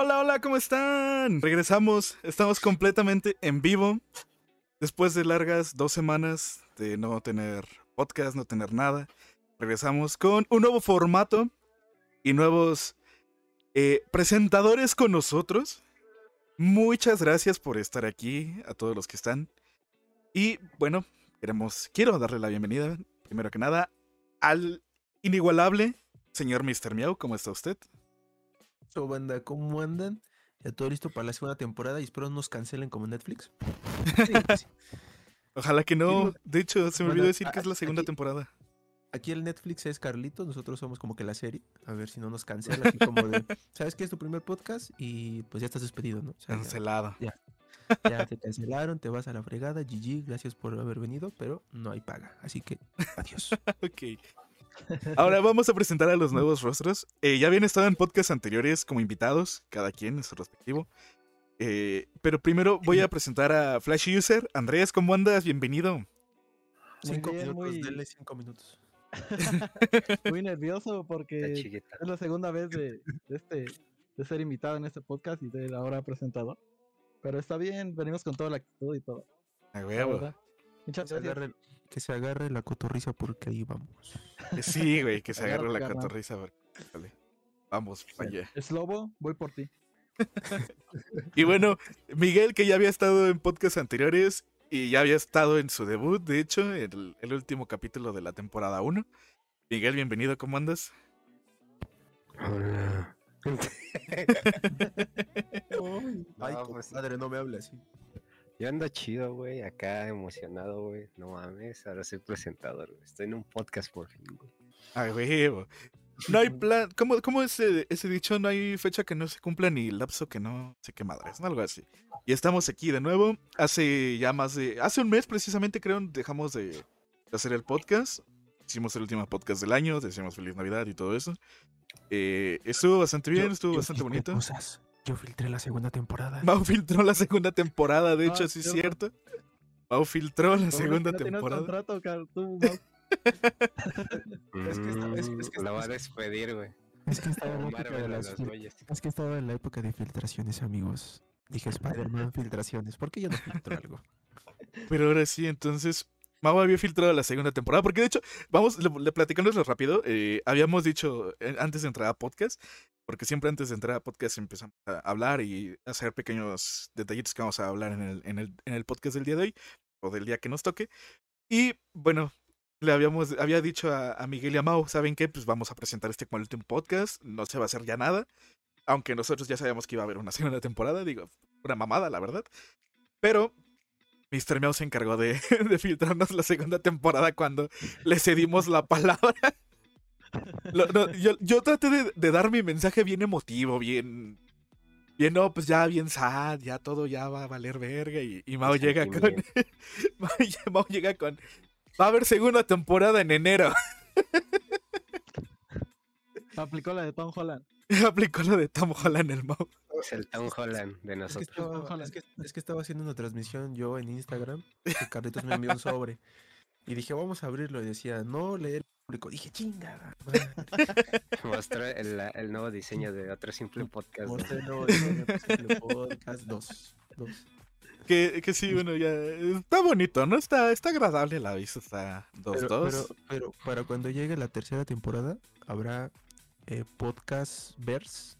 Hola, hola, ¿cómo están? Regresamos, estamos completamente en vivo. Después de largas dos semanas de no tener podcast, no tener nada, regresamos con un nuevo formato y nuevos eh, presentadores con nosotros. Muchas gracias por estar aquí, a todos los que están. Y bueno, queremos, quiero darle la bienvenida, primero que nada, al inigualable señor Mr. Miau. ¿Cómo está usted? Banda, ¿cómo andan? Ya todo listo para la segunda temporada y espero no nos cancelen como Netflix. Sí, sí. Ojalá que no. De hecho, se me olvidó decir que es la segunda aquí- temporada. Aquí el Netflix es Carlitos, nosotros somos como que la serie. A ver si no nos cancelan. Así como de, ¿sabes qué es tu primer podcast? Y pues ya estás despedido, ¿no? O sea, ya- Cancelado. ya, te cancelaron, te vas a la fregada. GG, gracias por haber venido, pero no hay paga. Así que adiós. Ok. Ahora vamos a presentar a los nuevos rostros. Eh, ya habían estado en podcasts anteriores como invitados, cada quien en su respectivo. Eh, pero primero voy a presentar a Flash User. Andrés, ¿cómo andas? Bienvenido. Muy Cinco bien, minutos, muy- denle cinco minutos. Muy nervioso porque es la segunda vez de, de este, de ser invitado en este podcast y de ahora presentador. Pero está bien, venimos con toda la actitud y todo. A huevo. Muchas gracias. Que se agarre la cotorriza porque ahí vamos. Sí, güey, que se agarre la cotorriza. Vamos, para allá. Es lobo, voy por ti. Y bueno, Miguel, que ya había estado en podcasts anteriores y ya había estado en su debut, de hecho, el, el último capítulo de la temporada 1. Miguel, bienvenido, ¿cómo andas? Hola. Ay, No, pues- madre, no me hable así. Yo ando chido, güey, acá emocionado, güey. No mames, ahora soy presentador, güey. Estoy en un podcast por fin, güey. A huevo. No hay plan. ¿Cómo, cómo es ese, ese dicho? No hay fecha que no se cumpla ni lapso que no sé qué madres, ¿no? algo así. Y estamos aquí de nuevo. Hace ya más de. Hace un mes precisamente, creo, dejamos de, de hacer el podcast. Hicimos el último podcast del año, decíamos Feliz Navidad y todo eso. Eh, estuvo bastante bien, Yo- estuvo yo bastante bonito. cosas. Yo filtré la segunda temporada. Mau filtró la segunda temporada, de Ah, hecho, sí es cierto. Mau filtró la segunda temporada. contrato, Car- tú, Mau. Es que esta- es- es que Mm, la va a despedir, güey. Es que estaba en la época de las. Es que estaba en la época de filtraciones, amigos. Dije Spider-Man filtraciones. ¿Por qué yo no filtro algo? Pero ahora sí, entonces, Mau había filtrado la segunda temporada, porque de hecho, vamos, le, le platicándoslo rápido, eh, habíamos dicho eh, antes de entrar a podcast, porque siempre antes de entrar a podcast empezamos a hablar y hacer pequeños detallitos que vamos a hablar en el, en el, en el podcast del día de hoy, o del día que nos toque. Y bueno, le habíamos, había dicho a, a Miguel y a Mau, ¿saben qué? Pues vamos a presentar este como el último podcast, no se va a hacer ya nada, aunque nosotros ya sabíamos que iba a haber una segunda temporada, digo, una mamada, la verdad. Pero Mr. Meow se encargó de, de filtrarnos la segunda temporada cuando le cedimos la palabra. Lo- no, yo, yo traté de, de dar mi mensaje bien emotivo, bien. Bien, no, pues ya bien sad, ya todo ya va a valer verga. Y, y Mao llega con. Mao, llega con. Va a haber segunda temporada en enero. Aplicó la de Tom Holland. Aplicó lo de Tom Holland el Mao. Es el Tom Holland de Es que, nosotros. estaba, es, que, es que estaba haciendo una transmisión yo en Instagram. Que Carlitos me envió un sobre. Y dije, vamos a abrirlo. Y decía, no leer público. Dije, chingada. madre". Mostró el, el nuevo diseño de otro simple podcast. güey. Mostré el nuevo diseño de Posible Podcast 2. dos. Que, que sí, bueno, ya. Está bonito, ¿no? Está, está agradable la vista. Está 2-2. Pero, pero, pero para cuando llegue la tercera temporada, habrá eh, Podcast Verse.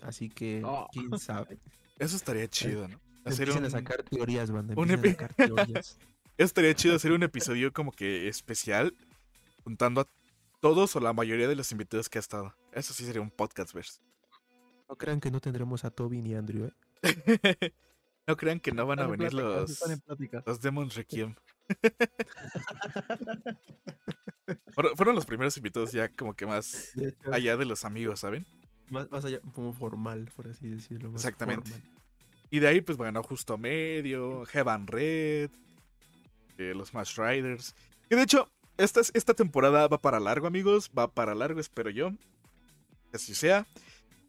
Así que, Oh. quién sabe. Eso estaría chido, ¿no? Hacer un, a sacar teorías, banda. un empiecen a epi- sacar teorías. Eso estaría chido hacer un episodio como que especial, juntando a todos o la mayoría de los invitados que ha estado. Eso sí sería un podcast verse. No crean que no tendremos a Toby ni Andrew, ¿eh? no crean que no van a Están venir los, Están los Demons Requiem. Fueron, los primeros invitados ya como que más allá de los amigos, ¿saben? más, más allá, como formal, por así decirlo. más Exactamente. formal. Y de ahí, pues bueno, justo medio, Heaven Red, eh, los Smash Riders. Y de hecho, esta, es- esta temporada va para largo, amigos. Va para largo, espero yo. Que así sea.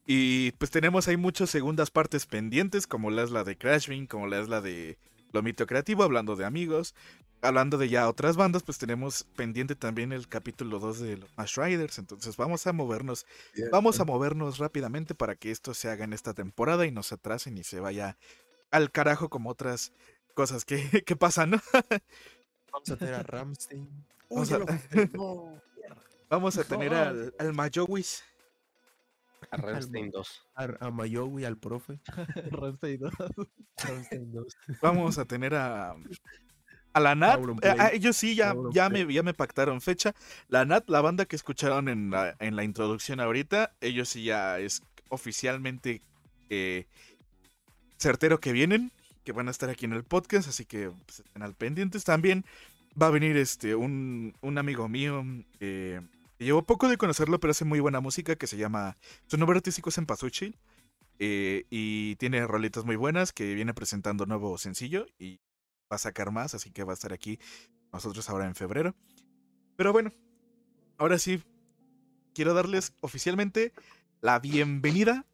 Y pues tenemos ahí muchas segundas partes pendientes, como la es la de Crashwing, como la es la de Lomito Creativo, hablando de amigos. Hablando de ya otras bandas, pues tenemos pendiente también el capítulo 2 de los Smash Riders. Entonces vamos a movernos, vamos a movernos rápidamente para que esto se haga en esta temporada y no se atrasen y se vaya al carajo como otras cosas que, que pasan, ¿no? Vamos a tener a Ramstein. Vamos a-. No. Vamos a tener No. al, al Mayowis. A Ramstein 2. A, a Mayowi, al profe. Ramstein dos. Ramstein 2. Vamos a tener a. A la Nat. Eh, ah, ellos sí ya, ya, me, ya me pactaron fecha. La Nat, la banda que escucharon en la, en la introducción ahorita, ellos sí ya es oficialmente eh, certero que vienen, que van a estar aquí en el podcast, así que pues, estén al pendientes. También va a venir este un, un amigo mío eh, llevo poco de conocerlo, pero hace muy buena música que se llama. Su nombre artístico es Empasuchi. eh, y tiene rolitas muy buenas que viene presentando nuevo sencillo y va a sacar más, así que va a estar aquí nosotros ahora en febrero. Pero bueno, ahora sí, quiero darles oficialmente la bienvenida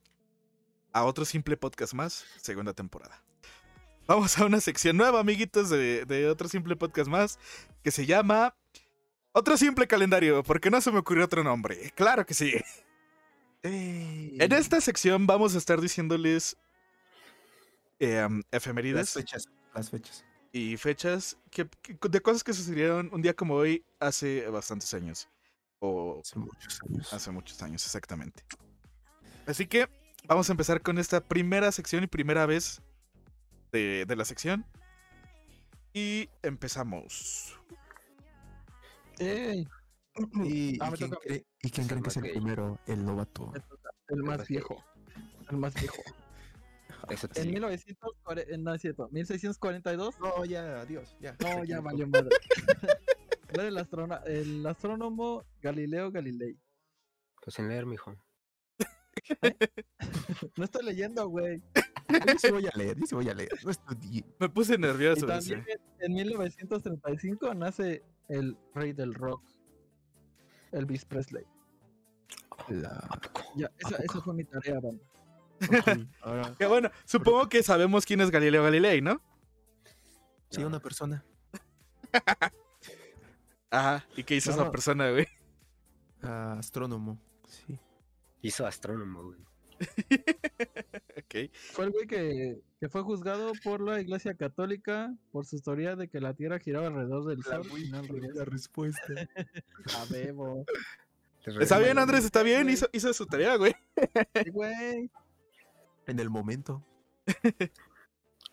a otro simple podcast más, segunda temporada. Vamos a una sección nueva, amiguitos, de, de otro simple podcast más, que se llama Otro simple calendario, porque no se me ocurrió otro nombre. Claro que sí. En esta sección vamos a estar diciéndoles em, Las fechas. Las fechas. y fechas que, que- de cosas que sucedieron un día como hoy hace bastantes años. O Hace muchos años. hace muchos años, exactamente. Así que vamos a empezar con esta primera sección y primera vez de, de la sección. Y empezamos. Ey, ¿Y, Ah, y quién, cree- y quién creen que es el primero? El novato. el más viejo. El más viejo. En digo. 1940, no es cierto, 1642. No, ya, adiós. Ya. No, ya valió madre. Era el, astrona- el astrónomo Galileo Galilei. Pues en leer, mijo. No estoy leyendo, güey. Yo sí voy a leer, yo sí voy a leer. No estudié. Me puse Y nervioso. también en- en 1935 nace el rey del rock, Elvis Presley. La... Ya, esa, esa fue mi tarea, banda. Ok, Ahora, Que bueno, supongo que sabemos quién es Galileo Galilei, ¿no? sí, una persona. Ajá. ¿Y qué hizo No, esa persona, güey? astrónomo. Sí. Hizo astrónomo, güey. Fue el güey que, que fue juzgado por la Iglesia Católica por su teoría de que la Tierra giraba alrededor del Sol. no al revés. la respuesta. A bebo. Está bien, Andrés, está bien. Hizo, hizo su tarea, güey. Sí, güey. En el momento.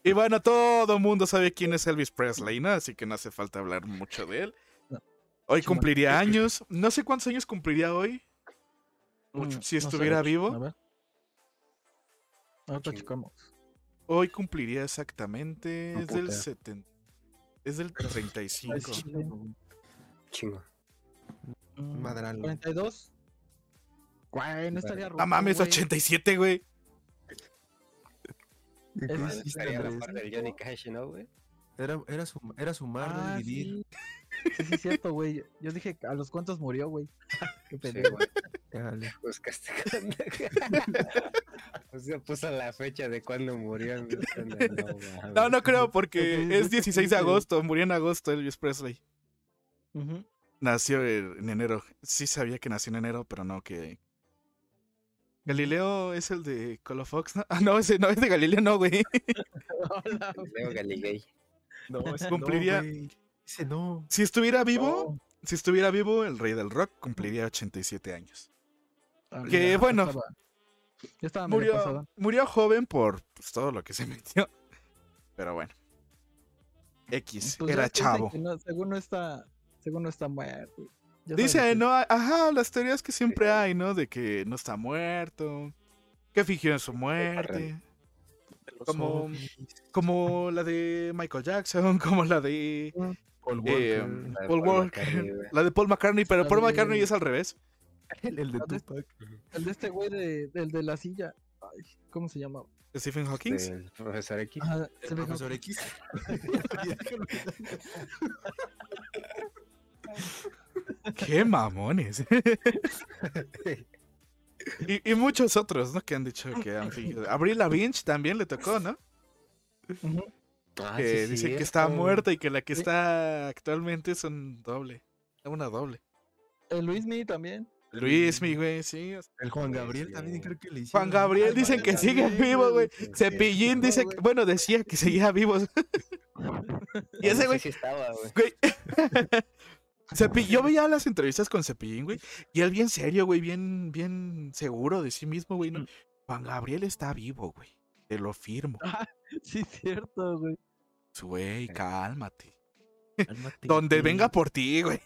Y bueno, todo mundo sabe quién es Elvis Presley, ¿no? Así que no hace falta hablar mucho de él. No. Hoy cumpliría años. No sé cuántos años cumpliría hoy. Mucho- Mm, si no sé, estuviera A vivo. ver. Ahorita Chingo. checamos. Hoy cumpliría exactamente. No Es del puta. 70. Es del 35. Ay, sí. Chingo. Mm, Madral. 42. Güey, no estaría No ruco, mames, güey. 87, güey. ¿Qué Es- Estaría la Andrés? par del Johnny Cash, ¿no, güey? Era, era, sum- era sumar, no Ah, dividir. sí. Sí, sí, es cierto, güey. Yo dije, ¿a los cuantos murió, güey? Qué Sí, pendejo. Dale. Buscaste cuándo. O sea, puso la fecha de cuando murió. No. No, no creo, porque es es 16 de agosto. Murió en agosto Elvis Presley. Nació en enero. Sí sabía que nació en enero, pero no que. Galileo es el de Colofox, ¿no? Ah, no, ese no es de Galileo, no, güey. Hola, güey. Leo Galilei. No, ese Cumpliría- No, ese no. Si estuviera vivo, No. si estuviera vivo, el rey del rock cumpliría 87 años. Ah, Que ya, bueno. estaba- Ya estaba medio Murió, murió joven por pues, todo lo que se metió. Pero bueno. X, Pues era chavo. no- según no está, según no está muerto. Ya Dice, no, ajá, las teorías que siempre hay, ¿no? De que no está muerto, que fingió en su muerte. Como- Como la de Michael Jackson, como la de Paul eh, Walker, La de Paul Paul Walker, McCartney, güey. la de Paul McCartney, pero Paul McCartney es al revés. el, el de Tupac. El de este güey de, del de la silla. Ay, ¿Cómo se llama? Stephen Hawking. Profesor X. Ajá, El se me- profesor X. Qué mamones. y, y muchos otros, ¿no? Que han dicho que han fingido. Avril Lavigne también le tocó, ¿no? Ah, que sí, dicen que está muerta y que la que Sí. está actualmente son doble. Una doble. El Luismi también. Luis, mi güey, sí. o sea, El Juan Gabriel sí. también creo que le hicieron. Juan Gabriel dicen que sigue vivo, güey. Cepillín dice, que- bueno, decía que seguía vivo. y ese güey, güey. yo veía las entrevistas con Cepillín, güey, y él bien serio, güey, bien, bien seguro de sí mismo, güey. ¿no? Mm. Juan Gabriel está vivo, güey. Te lo firmo. Sí, cierto, güey. Güey, cálmate. Cálmate, Donde venga por ti, güey.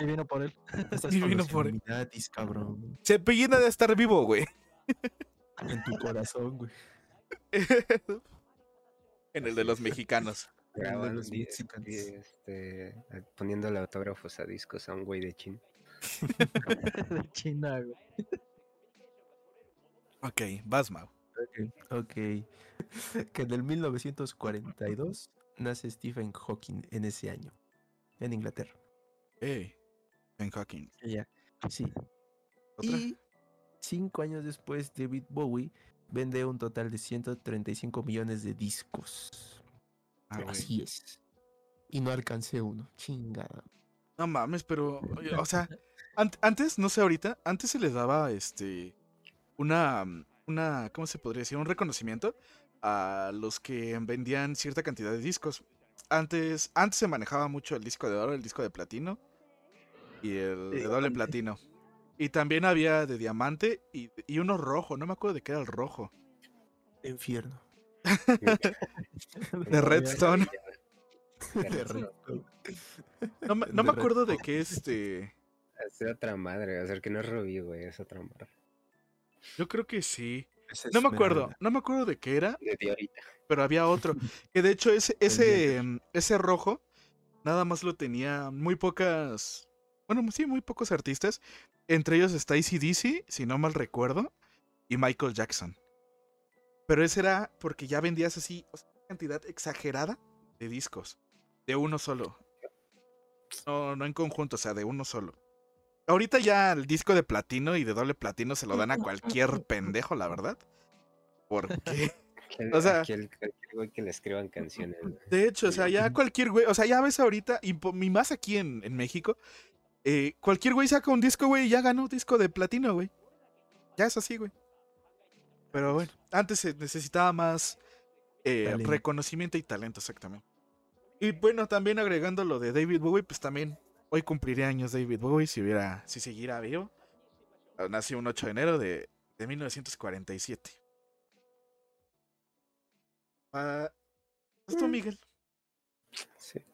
Y vino por él. Estás y con vino por- Illuminatis, cabrón. Cepillín ha de estar vivo, güey. En tu corazón, güey. en el de los mexicanos. El de Graban los Mexicans. di- este, poniéndole autógrafos a discos a un güey de China. de China, güey. Ok, vas, Mau. Ok. Que en el 1942 nace Stephen Hawking en ese año. En Inglaterra. Hey, Ben Hawking. Ya. Sí. ¿Otra? Y cinco años después, David Bowie vende un total de 135 millones de discos. Ah. Así es. Y no alcancé uno. Chingada. No mames, pero, o sea, ant- antes, no sé ahorita, antes se les daba, este, una, mm, una, ¿cómo se podría decir? Un reconocimiento a los que vendían cierta cantidad de discos. Antes, antes se manejaba mucho el disco de oro, el disco de platino y el De de doble platino. Y también había de diamante y, y uno rojo, no me acuerdo de qué era el rojo. Infierno. De Redstone. De Redstone. No, me- no me acuerdo de qué este... Es otra madre, o sea, que no es Rubí, güey, es otra madre. Yo creo que sí. Es No me acuerdo, no me acuerdo de qué era, De Diorita. pero había otro. Que de hecho ese, ese, mm, ese rojo nada más lo tenía muy pocas. Bueno, sí, muy pocos artistas. Entre ellos está ACDC, si no mal recuerdo, y Michael Jackson. Pero ese era porque ya vendías así o sea, una cantidad exagerada de discos. De uno solo. No, no en conjunto, o sea, de uno solo. Ahorita ya el disco de platino y de doble platino se lo dan a cualquier pendejo, la verdad. Porque Aquel, O sea- aquel, aquel güey que le escriban canciones. De hecho, o sea, ya cualquier güey, o sea, ya ves ahorita, y más aquí en, en México, eh, cualquier güey saca un disco, güey, y ya ganó disco de platino, güey. Ya es así, güey. Pero bueno, antes se necesitaba más eh, reconocimiento y talento, exactamente. Y bueno, también agregando lo de David Bowie, pues también hoy cumpliría años David Bowie si hubiera, si siguiera vivo. Nació un 8 de enero de, de 1947. Ah, ¿vas tú, Miguel? Sí.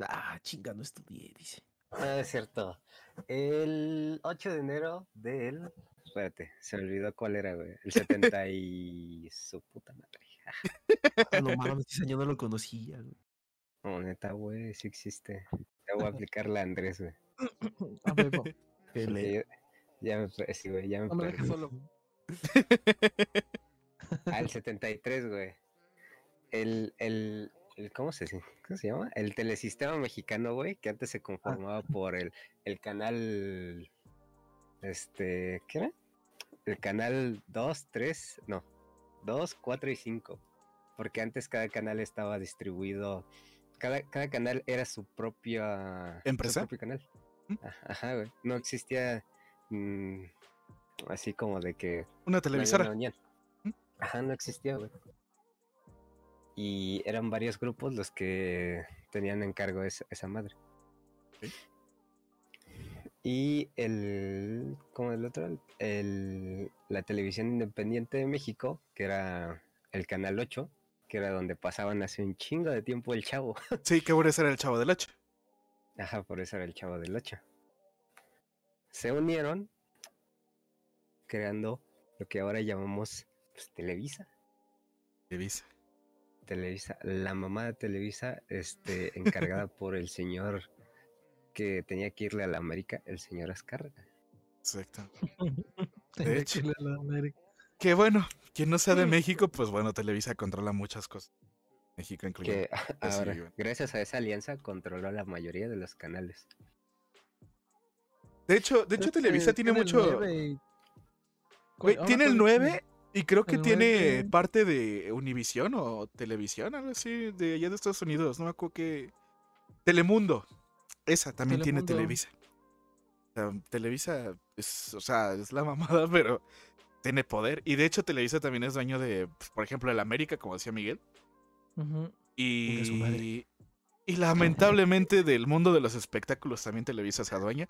Ah, chinga, no estudié, dice. Ah, es cierto. El 8 de enero del. Espérate, se me olvidó cuál era, güey. El 70 y su puta madre. Ah, no mames, ese año no lo conocía, güey. No, neta, güey, sí existe. Te voy a aplicar la Andrés, güey. A porque le- Ya me, sí, güey, ya me No me dejes solo. Ah, el 73, güey. El, el, el- ¿cómo se, ¿cómo se llama? El telesistema mexicano, güey, que antes se conformaba por el, el canal, este, ¿qué era? El canal 2, 3, no, 2, 4 y 5. Porque antes cada canal estaba distribuido, cada, cada canal era su propia... su ¿Empresa? propio canal. ¿Mm? Aj- Ajá, güey. No existía mm, así como de que Una televisora. ¿Mm? Ajá, no existía, güey. Y eran varios grupos los que tenían en cargo esa, esa madre. Ok. Y el. ¿Cómo el otro? El, la televisión independiente de México, que era el canal 8, que era donde pasaban hace un chingo de tiempo el chavo. Sí, que bueno, ese era el chavo del 8. Ajá, por eso era el chavo del 8. Se unieron creando lo que ahora llamamos pues, Televisa. Televisa. Televisa, la mamá de Televisa, este, encargada por el señor que tenía que irle a la América, el señor Azcárraga. Exacto. Que hecho. a la América. Que bueno, quien no sea de México, pues bueno, Televisa controla muchas cosas. México incluyendo. Que Pues sí, gracias a esa alianza, controló la mayoría de los canales. De hecho, de hecho Televisa tiene mucho. 9 y- Güey, ahora tiene el cuál es 9 Y creo que tiene parte de Univision o Televisión, algo así, de allá de Estados Unidos. No me acuerdo qué. Telemundo. Esa también tiene. Televisa. O sea, Televisa es, o sea, es la mamada, pero tiene poder. Y de hecho, Televisa también es dueño de, pues, por ejemplo, el América, como decía Miguel. Su madre. Y, y lamentablemente del mundo de los espectáculos también Televisa se adueña.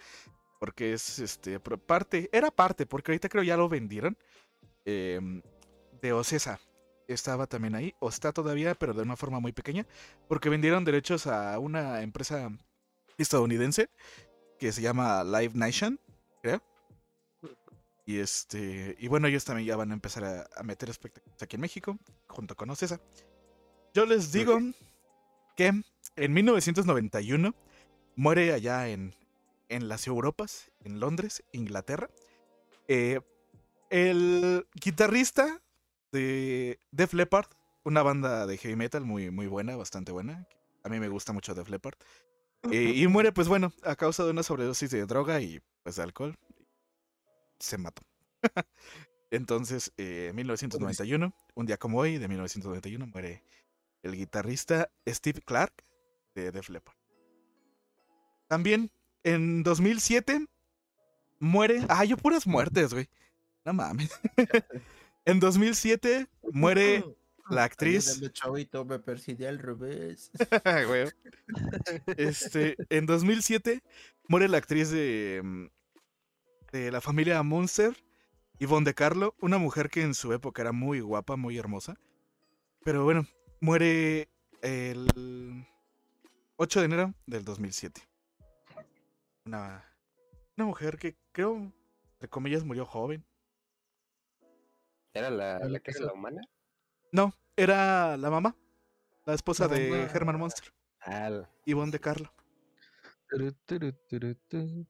Porque es este parte, era parte, porque ahorita creo ya lo vendieron. Em, de Ocesa. Estaba también ahí, o está todavía, pero de una forma muy pequeña. Porque vendieron derechos a una empresa estadounidense que se llama Live Nation, creo. Y este. Y bueno, ellos también ya van a empezar a, a meter espectáculos aquí en México, junto con Ocesa. Yo les digo que en 1991 muere allá en, en las Europas, en Londres, Inglaterra, eh, el guitarrista de Def Leppard, una banda de heavy metal muy, muy buena, bastante buena. A mí me gusta mucho Def Leppard. Eh, y muere, pues bueno, a causa de una sobredosis de droga y pues de alcohol. Se mató. Entonces, eh, en 1991, un día como hoy, de 1991, muere el guitarrista Steve Clark de Def Leppard. También en 2007 muere. Ah, yo puras muertes, güey. No mames. en 2007 muere la actriz. Ayúdame, chavito, me persigue al revés. Este, en 2007 muere la actriz de, mm, de la familia Munster, Yvonne de Carlo, una mujer que en su época era muy guapa, muy hermosa. Pero bueno, muere el 8 de enero del 2007. Una, una mujer que creo, entre comillas, murió joven. ¿Era la, la que ¿qué era la humana? No, era la mamá, la esposa La de mamá. Herman Monster, Ah, la- Yvonne de Carlo.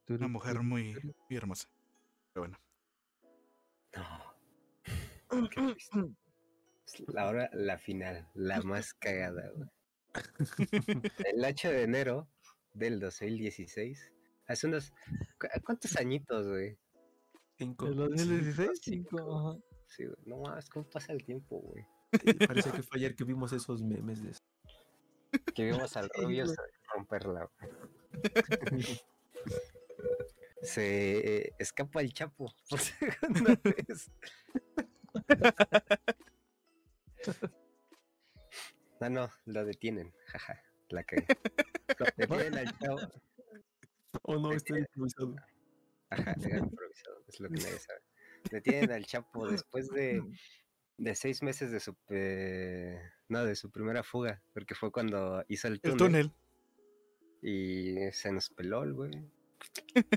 Una mujer muy, muy hermosa. Pero bueno. No. Qué La hora, la final, la más cagada, güey. El 8 de enero del 2016. Hace unos. ¿cu- ¿Cuántos añitos, güey? Cinco. ¿El 2016? Cinco. Sí, güey. No mames, ¿cómo pasa el tiempo, güey? Sí, parece que fue ayer que vimos esos memes de Que vimos al rubio romperla. güey. Se eh, escapa el Chapo por segunda vez. No, no, lo detienen. Jaja, la cagué. Lo Detienen al chavo. Oh no, está improvisado. Ajá, era improvisado, es lo que nadie sabe. Detienen al Chapo después de, de seis meses de su no, de su primera fuga, porque fue cuando hizo el túnel, El túnel. y se nos peló el güey.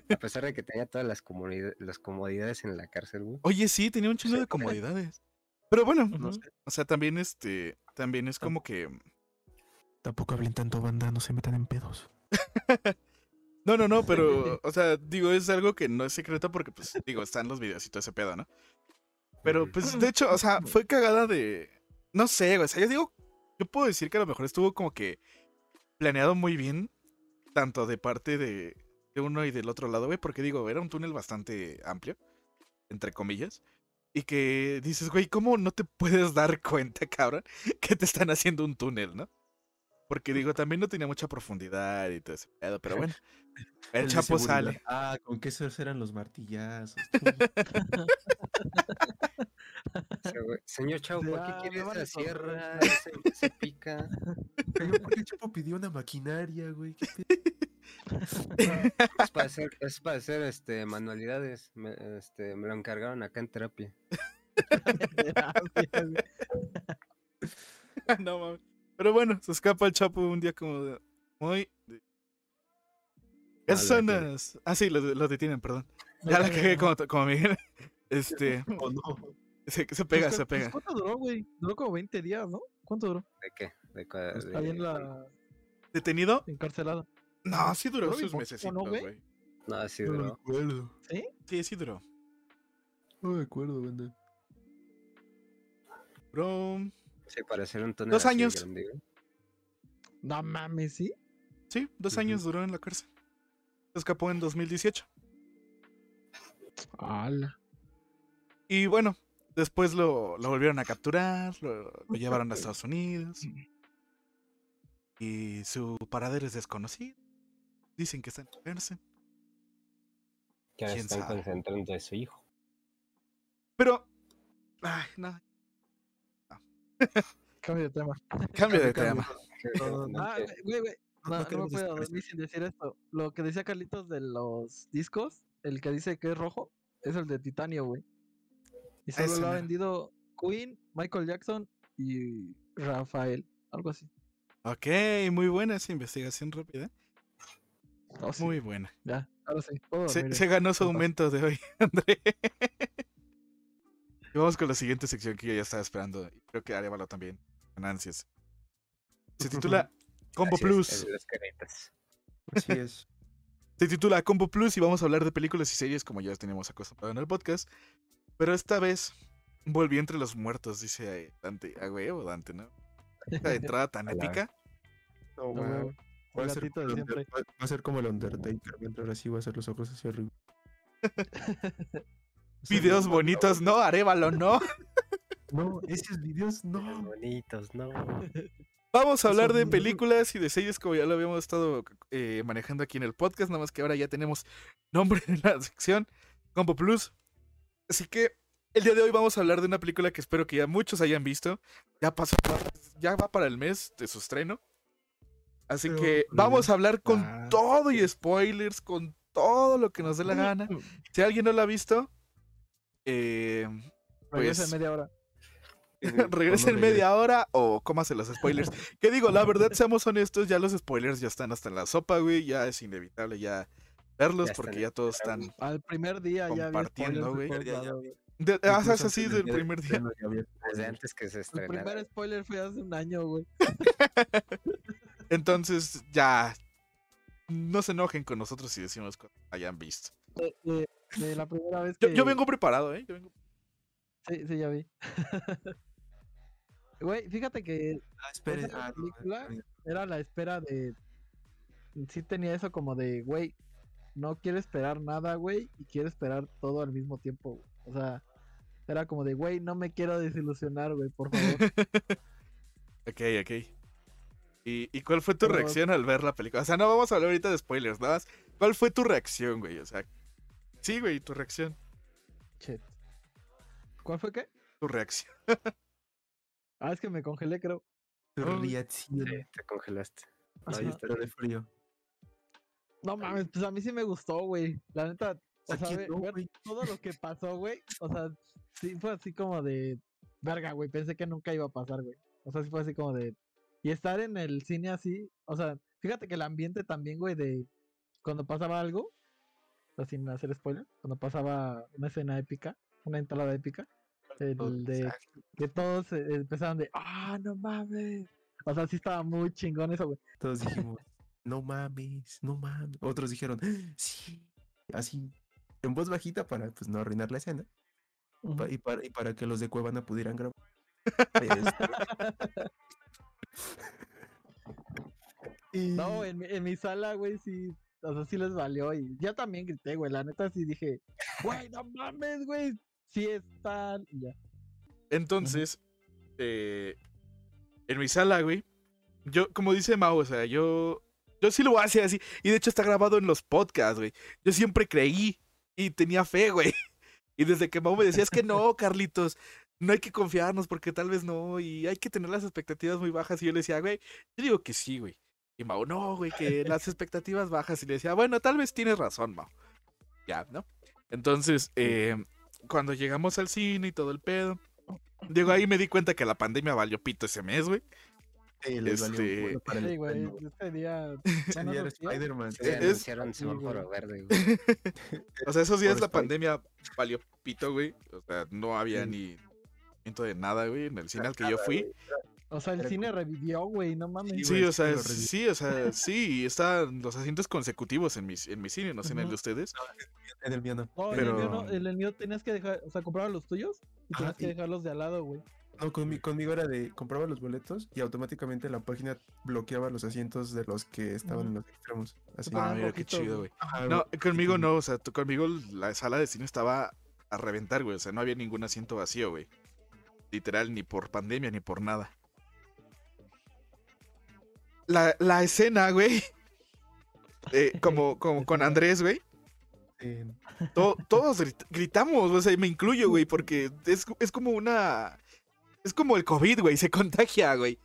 A pesar de que tenía todas las, comodidades, las comodidades en la cárcel, güey. Oye, sí, tenía un chingo de comodidades. Pero bueno, No Ujú. sé. o sea, también este, también es como que. Tampoco hablen tanto banda, no se metan en pedos. No, no, no, pero, o sea, digo, es algo que no es secreto porque, pues, digo, están los videos y todo ese pedo, ¿no? Pero, pues, de hecho, o sea, fue cagada de. No sé, o sea, yo digo, yo puedo decir que a lo mejor estuvo como que planeado muy bien, tanto de parte de, de uno y del otro lado, güey, porque digo, era un túnel bastante amplio, entre comillas, y que dices, güey, ¿cómo no te puedes dar cuenta, cabrón, que te están haciendo un túnel, ¿no? Porque digo, también no tenía mucha profundidad y todo ese pedo, pero bueno. El, Chapo sale. Ah, con que esos eran los martillazos. Señor Chavo, ¿por qué quiere esa sierra? ese pica. ¿Por qué el Chapo pidió una maquinaria, güey? ¿Qué? Es para hacer, es para hacer este, manualidades. Me, este, me lo encargaron acá en terapia. no mames. Pero bueno, se escapa el Chapo un día como de- muy. de- Esas son las. Ah, sí, lo, lo detienen, perdón. Ya la cagué como, como Miguel. Este. ¿O no? Se, se pega, Pues, se pues, pega. ¿Cuánto duró, güey? Duró como 20 días, ¿no? ¿Cuánto duró? ¿De qué? De, cua- Pues, de- ahí en la ¿Detenido? encarcelada. No, sí duró Duró bien sus meses, ¿no, güey? No, sí No me duró. acuerdo. ¿Sí? Sí, sí duró. No me acuerdo, banda. Duró. Sí, para hacer un túnel Dos así años. grande, güey. No mames, ¿sí? Sí, dos Ujú. años duró en la cárcel. Se escapó en 2018. ¡Hala! Y bueno, Después lo, lo volvieron a capturar, lo, lo llevaron a Estados Unidos. Y su paradero es desconocido. Dicen que está en la cárcel. Que ahora ¿Quién están sabe? concentrando de su hijo. Pero. Ay, no. Cambio de tema. Cambio de tema. No, no, Ah, no, No, me puedo dormir sin decir esto. Lo que decía Carlitos de los discos, el que dice que es rojo, es el de titanio, güey. Y solo Ese lo ha vendido Queen, Michael Jackson y Rafael. Algo así. Ok, muy buena esa investigación rápida. Oh, sí, Muy buena. Ya, ahora sí. puedo Se, se ganó su aumento de hoy, André. Y vamos con la siguiente sección que yo ya estaba esperando. y Creo que Arevalo también. Con ansias. Se titula Combo Plus. las. Así es. Se titula Combo Plus y vamos a hablar de películas y series como ya teníamos acostumbrado en el podcast. Pero esta vez volví entre los muertos, dice eh, Dante. A huevo, Dante, ¿no? Esta entrada tan épica. No, No, va, güey, va a ser como de el Under- siempre. va- va a ser como el Undertaker. Va a entrar así, va a hacer los ojos hacia arriba. Videos no, bonitos, no, Arevalo, no. No, esos videos no. bonitos, no. Vamos a hablar de películas y de series como ya lo habíamos estado eh, manejando aquí en el podcast, nada más que ahora ya tenemos nombre en la sección, Combo Plus. Así que el día de hoy vamos a hablar de una película que espero que ya muchos hayan visto. Ya pasó, ya va para el mes de su estreno. Así que vamos a hablar con todo y spoilers, con todo lo que nos dé la gana. Si alguien no la ha visto, eh, Regresa pues- en media hora. regresa en media hora o cómase los spoilers. Que digo, la verdad, seamos honestos, ya los spoilers ya están hasta en la sopa, güey. Ya es inevitable ya verlos Ya porque ya todos están. Al primer día Compartiendo, Ya, güey. De, ah, Incluso es así del primer día. había Desde antes que se El estrenara. primer spoiler fue hace un año, güey. Entonces, ya. No se enojen con nosotros si decimos que hayan visto. De, de- de la primera vez Yo, que. yo vengo preparado, ¿eh? Yo vengo- Sí, sí, ya vi. Güey, fíjate que Ah, espere. esa ah, no, película- era la espera de. Sí tenía eso como de, güey, no quiero esperar nada, güey, y quiero esperar todo al mismo tiempo. güey. O sea, era como de, güey, no me quiero desilusionar, güey, por favor. Ok, ok. ¿Y, y cuál fue tu Pero- reacción al ver la película? O sea, no vamos a hablar ahorita de spoilers, nada más. ¿Cuál fue tu reacción, güey? O sea, sí, güey, tu reacción. Shit. ¿Cuál fue qué? Tu reacción. Ah, es que me congelé, creo. Tu Oh, reacción. Sí, te congelaste. Ahí está de frío. No mames, pues a mí sí me gustó, güey. La neta, o ¿A sea, ver, ver todo lo que pasó, güey. O sea, sí fue así como de verga, güey. Pensé que nunca iba a pasar, güey. O sea, sí fue así como de. Y estar en el cine así, o sea, fíjate que el ambiente también, güey, de cuando pasaba algo, sin hacer spoiler, cuando pasaba una escena épica, una entrada épica, el de que todos eh, empezaban de, ah, no mames. O sea, sí estaba muy chingón eso, güey. Todos dijimos, no mames, no mames. Otros dijeron, sí. Así, en voz bajita para pues no arruinar la escena. y, para, y para que los de Cuevana pudieran grabar. Este, y- No, en en mi sala, güey, sí. O sea, sí les valió. Y yo también grité, güey. La neta sí dije, güey, no mames, güey. Sí están. Y ya. Entonces, eh, en mi sala, güey, yo, como dice Mau, o sea, yo, yo sí lo hacer así. Y de hecho está grabado en los podcasts, güey. Yo siempre creí y tenía fe, güey. Y desde que Mau me decía, es que no, Carlitos, no hay que confiarnos porque tal vez no. Y hay que tener las expectativas muy bajas. Y yo le decía, güey, yo digo que sí, güey. Y Mau, no, güey, que las expectativas bajas. Y le decía, bueno, tal vez tienes razón, Mau. Ya, ¿no? Entonces, eh, cuando llegamos al cine y todo el pedo, Digo, ahí me di cuenta que la pandemia valió pito ese mes, güey. Sí, les Este- culo para el Sí, güey. estreno. Este día. Ese día Spider-Man. Es- anunciaron Sí, semáforo güey. verde, güey. O sea, esos días Por la pandemia valió pito, güey. O sea, no había Sí. ni de nada, güey, en el cine al que yo fui. O sea, el cine revivió, güey. No mames. Sí, o sea, sí, o sea, sí, están los asientos consecutivos en mi, en mi cine, no sé en el de ustedes. En el mío no. No, pero- en, el mío no, en el mío tenías que dejar. O sea, comprabas los tuyos y Ah, tenías que dejarlos de al lado, güey. No, conmi- conmigo era de compraba los boletos y automáticamente la página bloqueaba los asientos de los que estaban en los extremos. Así. Ah, mira qué chido, güey. No, conmigo no, o sea, tú- conmigo la sala de cine estaba a reventar, güey. O sea, no había ningún asiento vacío, güey. Literal, ni por pandemia, ni por nada. La, la escena, güey. eh, como, como con Andrés, güey. To- todos grit- gritamos, o sea, me incluyo, güey, porque es, es como una... Es como el COVID, güey, se contagia, güey.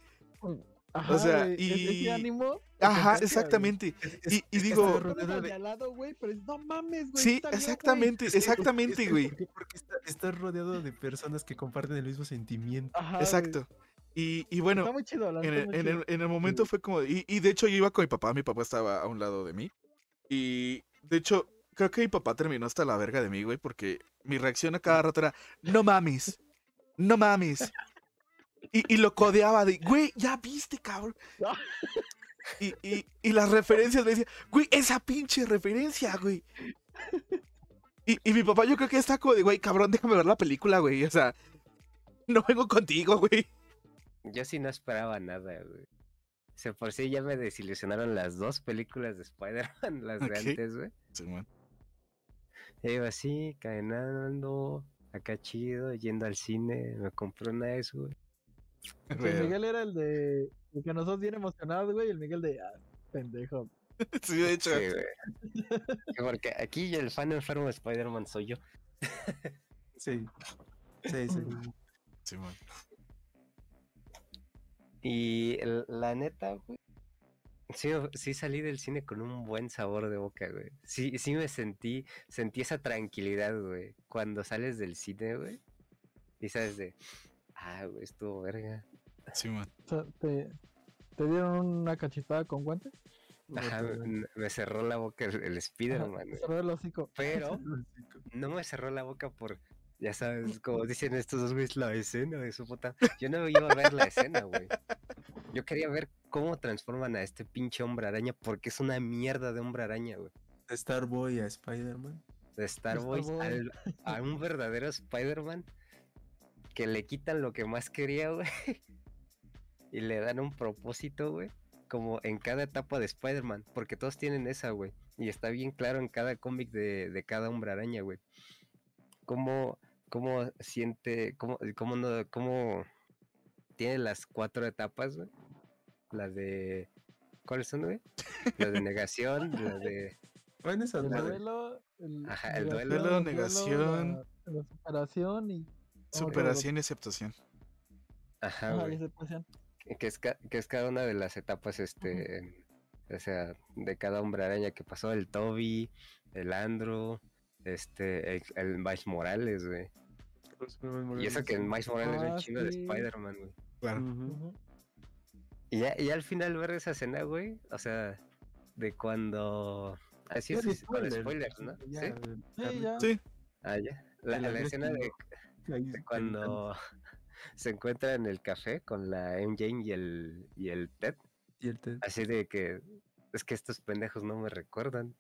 Ajá, sea, güey, e- y- Ese ánimo. te Ajá, contagia, exactamente. Es- Y, digo, rodeado güey, pero no mames, güey. sí, está bien, güey". exactamente, exactamente, güey. porque- Porque está, estás rodeado de personas que comparten el mismo sentimiento. Ajá, güey. Y, y bueno, Está muy chido, la en el, muy en chido. el- en el momento fue como. Y, y de hecho yo iba con mi papá, mi papá estaba a un lado de mí. Y de hecho, creo que mi papá terminó hasta la verga de mí, güey, porque mi reacción a cada rato era: No mames, no mames. Y, y lo codeaba de, güey, ya viste, cabrón. Y, y, y las referencias me decían, güey, esa pinche referencia, güey. Y, y mi papá, yo creo que está como de, güey, cabrón, déjame ver la película, güey. O sea, no vengo contigo, güey. Yo sí no esperaba nada, güey. O sea, por sí ya me desilusionaron las dos películas de Spider-Man, las Ok. de antes, güey. Simón. Ya iba así, caminando, acá chido, yendo al cine, me compré una de eso, güey. Sí, el Miguel era el de. El que nosotros bien emocionados, güey. Y el Miguel de. Ah, pendejo. Sí, de hecho. Sí, güey. Sí, Porque aquí el fan enfermo de Spider-Man soy yo. Sí. Sí, sí. Simón. Y la neta, güey. Sí, sí salí del cine con un buen sabor de boca, güey. Sí, sí me sentí, sentí esa tranquilidad, güey. Cuando sales del cine, güey. Y sabes de, ah, güey, estuvo verga. O sea, ¿te, ¿te dieron una cachetada con guante? Ajá, me, me cerró la boca el, el Spider-Man, te güey. cerró el hocico. Pero no me cerró la boca por, ya sabes, como dicen estos dos güeyes, la escena de su puta. Yo no iba a ver la escena, güey. Yo quería ver cómo transforman a este pinche hombre araña, porque es una mierda de hombre araña, güey. De Starboy a Spider-Man. De Star al- a un verdadero Spider-Man que le quitan lo que más quería, güey. Y le dan un propósito, güey. Como en cada etapa de Spider-Man. Porque todos tienen esa, güey. Y está bien claro en cada cómic de, de cada hombre araña, güey. Cómo, cómo siente, cómo, cómo no, cómo tiene las cuatro etapas, güey. La de. ¿Cuáles son, güey? La de negación, la de. Bueno, esa El duelo. El, Ajá, el negación, duelo, el negación. La, la superación y. Superación y aceptación. Ajá, Ajá, güey. y aceptación. que- es, que es cada una de las etapas, este, o sea, de cada hombre araña que pasó, el Toby, el Andrew, este, el, el Miles Morales, güey. Y eso que el Miles Morales es Ah, un chingo de. Spider-Man, güey. Claro. Y ya, y al final ver esa escena, güey, o sea, de cuando... Así Ya es, es con spoiler, spoilers, ¿no? ya, ¿Sí? Sí, ya. Sí. Ah, ya. La, la escena de, cuando se encuentra en el café con la MJ y el, y el Ted. Y el Ted. Así de que es que estos pendejos no me recuerdan.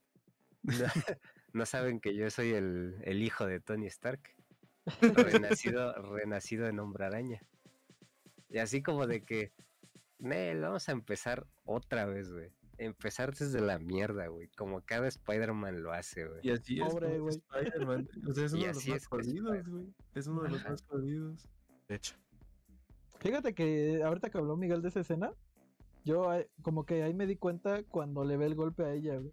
No, no saben que yo soy el, el hijo de Tony Stark. Renacido, renacido en hombre araña. Y así como de que, Nel, vamos a empezar otra vez, güey. Empezar desde la mierda, güey. Como cada Spider-Man lo hace, güey. Y así es Pobre, güey. Spider-Man. O sea, es Y uno de los así más es jodidos, güey. Es uno de los Ajá. más jodidos. De hecho. Fíjate que ahorita que habló Miguel de esa escena, yo eh, como que ahí me di cuenta cuando le ve el golpe a ella, güey.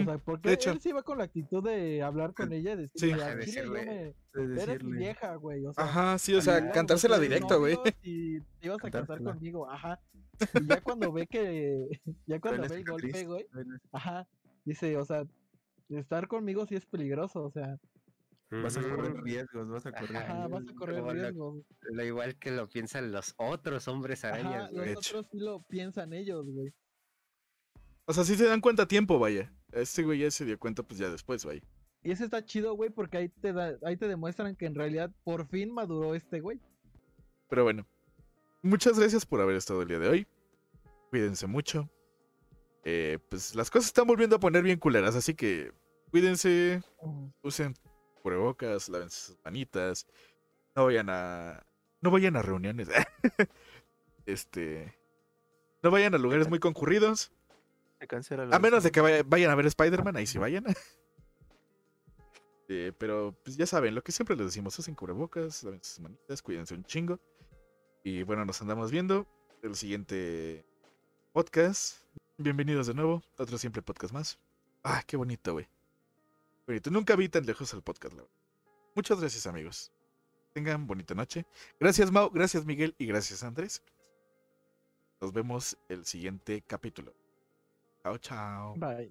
O sea, porque de hecho. él sí iba con la actitud de hablar con ella y Sí. decirle, Ajá, "Al chile yo decirle, me... De Eres vieja, güey. O sea, Ajá, sí, o sea, cantársela directo, güey. Y te ibas a casar Cantársela. conmigo, ajá. Y ya cuando ve que, ya cuando ve el golpe, güey, ajá, dice, o sea, estar conmigo sí es peligroso, o sea, Vas a correr riesgos, vas a correr Ajá, ajá, vas a riesgos. correr como riesgos. Lo igual que lo piensan los otros hombres Ajá, arañas, los güey. hecho. otros sí lo piensan ellos, güey. O sea, sí se dan cuenta a tiempo, vaya. Este güey ya se dio cuenta, pues ya después, vaya. Y eso está chido, güey, porque ahí te da, ahí te demuestran que en realidad por fin maduró este güey. Pero bueno. Muchas gracias por haber estado el día de hoy. Cuídense mucho. Eh, pues las cosas están volviendo a poner bien culeras, así que cuídense, usen cubrebocas, lávense sus manitas. No vayan a. No vayan a reuniones. este. No vayan a lugares muy concurridos. Se cancela la A menos de que vaya- vayan a ver Spider-Man, ahí sí vayan. Eh, pero pues ya saben, lo que siempre les decimos, usen cubrebocas, laven sus manitas, cuídense un chingo. Y bueno, nos andamos viendo el siguiente podcast. Bienvenidos de nuevo, a otro simple podcast más. Ah, qué bonito, güey. Bonito. Nunca vi tan lejos el podcast, la verdad. Muchas gracias, amigos. Tengan bonita noche. Gracias, Mau. Gracias, Miguel. Y gracias, Andrés. Nos vemos el siguiente capítulo. Ciao, ciao. Bye.